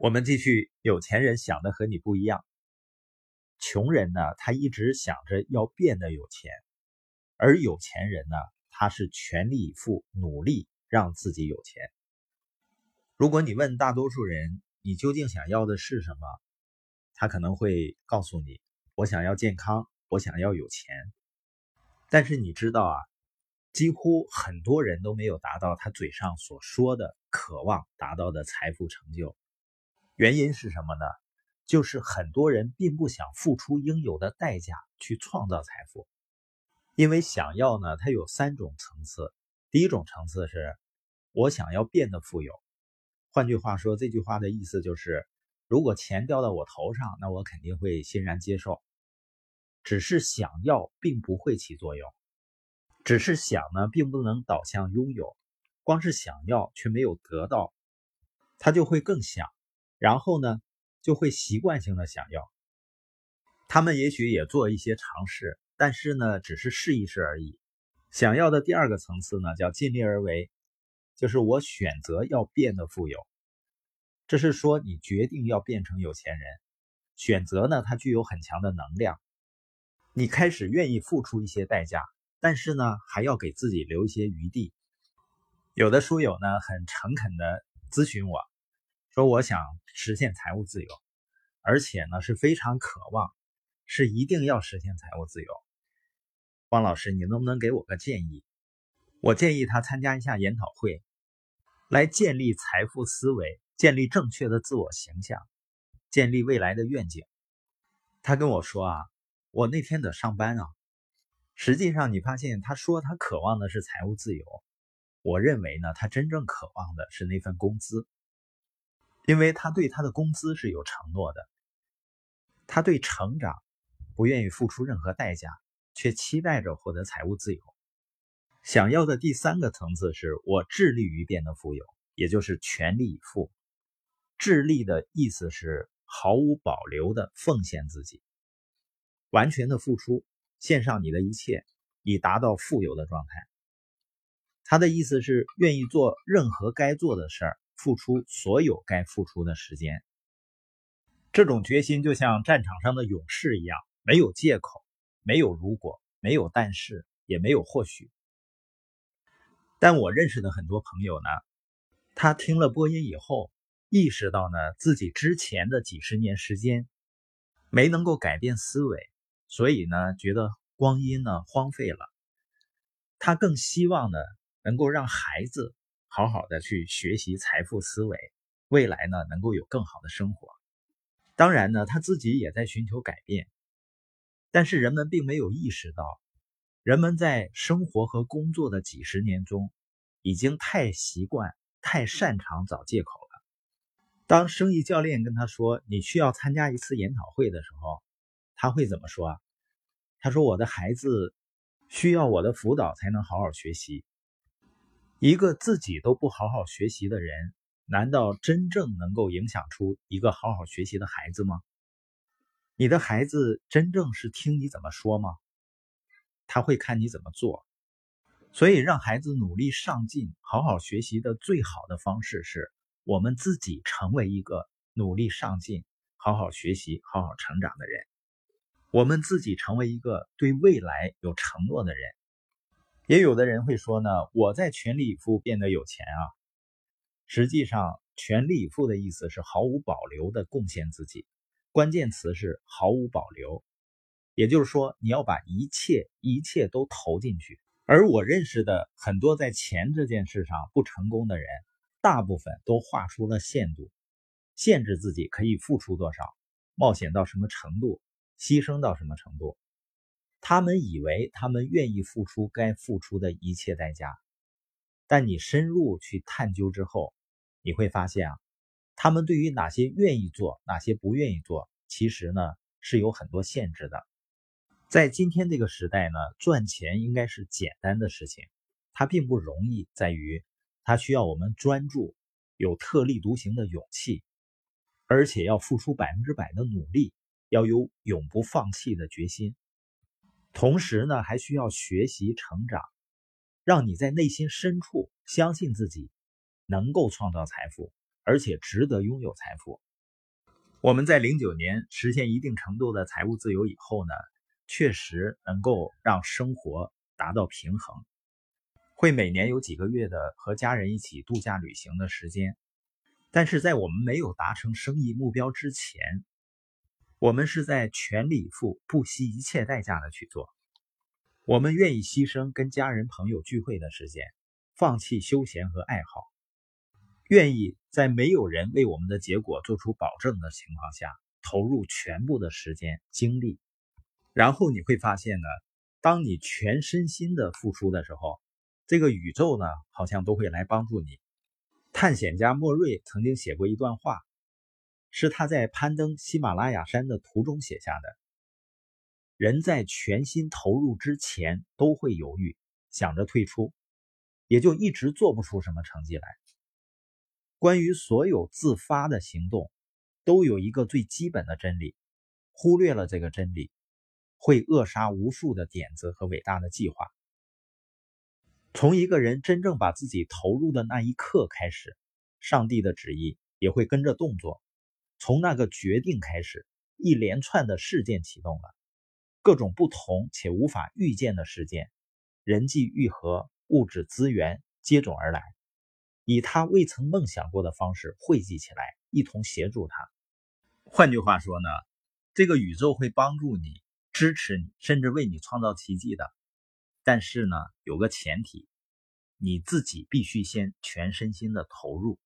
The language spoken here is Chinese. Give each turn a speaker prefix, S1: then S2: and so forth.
S1: 我们继续，有钱人想的和你不一样。穷人呢，他一直想着要变得有钱，而有钱人呢，他是全力以赴努力让自己有钱。如果你问大多数人，你究竟想要的是什么？他可能会告诉你：我想要健康，我想要有钱。但是你知道啊，几乎很多人都没有达到他嘴上所说的渴望达到的财富成就。原因是什么呢？就是很多人并不想付出应有的代价去创造财富，因为想要呢，它有三种层次。第一种层次是，我想要变得富有。换句话说，这句话的意思就是，如果钱掉到我头上，那我肯定会欣然接受。只是想要并不会起作用，只是想呢，并不能导向拥有。光是想要却没有得到，他就会更想。然后呢，就会习惯性的想要。他们也许也做一些尝试，但是呢，只是试一试而已。想要的第二个层次呢，叫尽力而为，就是我选择要变得富有。这是说你决定要变成有钱人，选择呢，它具有很强的能量。你开始愿意付出一些代价，但是呢，还要给自己留一些余地。有的书友呢，很诚恳的咨询我。说我想实现财务自由，而且呢是非常渴望，是一定要实现财务自由。汪老师，你能不能给我个建议？我建议他参加一下研讨会，来建立财富思维，建立正确的自我形象，建立未来的愿景。他跟我说啊，我那天得上班啊。实际上，你发现他说他渴望的是财务自由，我认为呢，他真正渴望的是那份工资。因为他对他的工资是有承诺的，他对成长不愿意付出任何代价，却期待着获得财务自由。想要的第三个层次是我致力于变得富有，也就是全力以赴。致力的意思是毫无保留的奉献自己，完全的付出，献上你的一切，以达到富有的状态。他的意思是愿意做任何该做的事儿。付出所有该付出的时间，这种决心就像战场上的勇士一样，没有借口，没有如果，没有但是，也没有或许。但我认识的很多朋友呢，他听了播音以后，意识到呢自己之前的几十年时间没能够改变思维，所以呢觉得光阴呢荒废了。他更希望呢能够让孩子。好好的去学习财富思维，未来呢能够有更好的生活。当然呢，他自己也在寻求改变，但是人们并没有意识到，人们在生活和工作的几十年中，已经太习惯、太擅长找借口了。当生意教练跟他说你需要参加一次研讨会的时候，他会怎么说啊？他说：“我的孩子需要我的辅导才能好好学习。”一个自己都不好好学习的人，难道真正能够影响出一个好好学习的孩子吗？你的孩子真正是听你怎么说吗？他会看你怎么做。所以，让孩子努力上进、好好学习的最好的方式，是我们自己成为一个努力上进、好好学习、好好成长的人。我们自己成为一个对未来有承诺的人。也有的人会说呢，我在全力以赴变得有钱啊。实际上，全力以赴的意思是毫无保留的贡献自己，关键词是毫无保留。也就是说，你要把一切一切都投进去。而我认识的很多在钱这件事上不成功的人，大部分都画出了限度，限制自己可以付出多少，冒险到什么程度，牺牲到什么程度。他们以为他们愿意付出该付出的一切代价，但你深入去探究之后，你会发现啊，他们对于哪些愿意做，哪些不愿意做，其实呢是有很多限制的。在今天这个时代呢，赚钱应该是简单的事情，它并不容易，在于它需要我们专注，有特立独行的勇气，而且要付出百分之百的努力，要有永不放弃的决心。同时呢，还需要学习成长，让你在内心深处相信自己能够创造财富，而且值得拥有财富。我们在零九年实现一定程度的财务自由以后呢，确实能够让生活达到平衡，会每年有几个月的和家人一起度假旅行的时间。但是在我们没有达成生意目标之前，我们是在全力以赴、不惜一切代价的去做。我们愿意牺牲跟家人朋友聚会的时间，放弃休闲和爱好，愿意在没有人为我们的结果做出保证的情况下，投入全部的时间精力。然后你会发现呢，当你全身心的付出的时候，这个宇宙呢，好像都会来帮助你。探险家莫瑞曾经写过一段话，是他在攀登喜马拉雅山的途中写下的。人在全心投入之前都会犹豫，想着退出，也就一直做不出什么成绩来。关于所有自发的行动，都有一个最基本的真理：忽略了这个真理，会扼杀无数的点子和伟大的计划。从一个人真正把自己投入的那一刻开始，上帝的旨意也会跟着动作。从那个决定开始，一连串的事件启动了，各种不同且无法预见的事件，人际愈合、物质资源接踵而来，以他未曾梦想过的方式汇集起来，一同协助他。换句话说呢，这个宇宙会帮助你、支持你，甚至为你创造奇迹的。但是呢，有个前提，你自己必须先全身心的投入。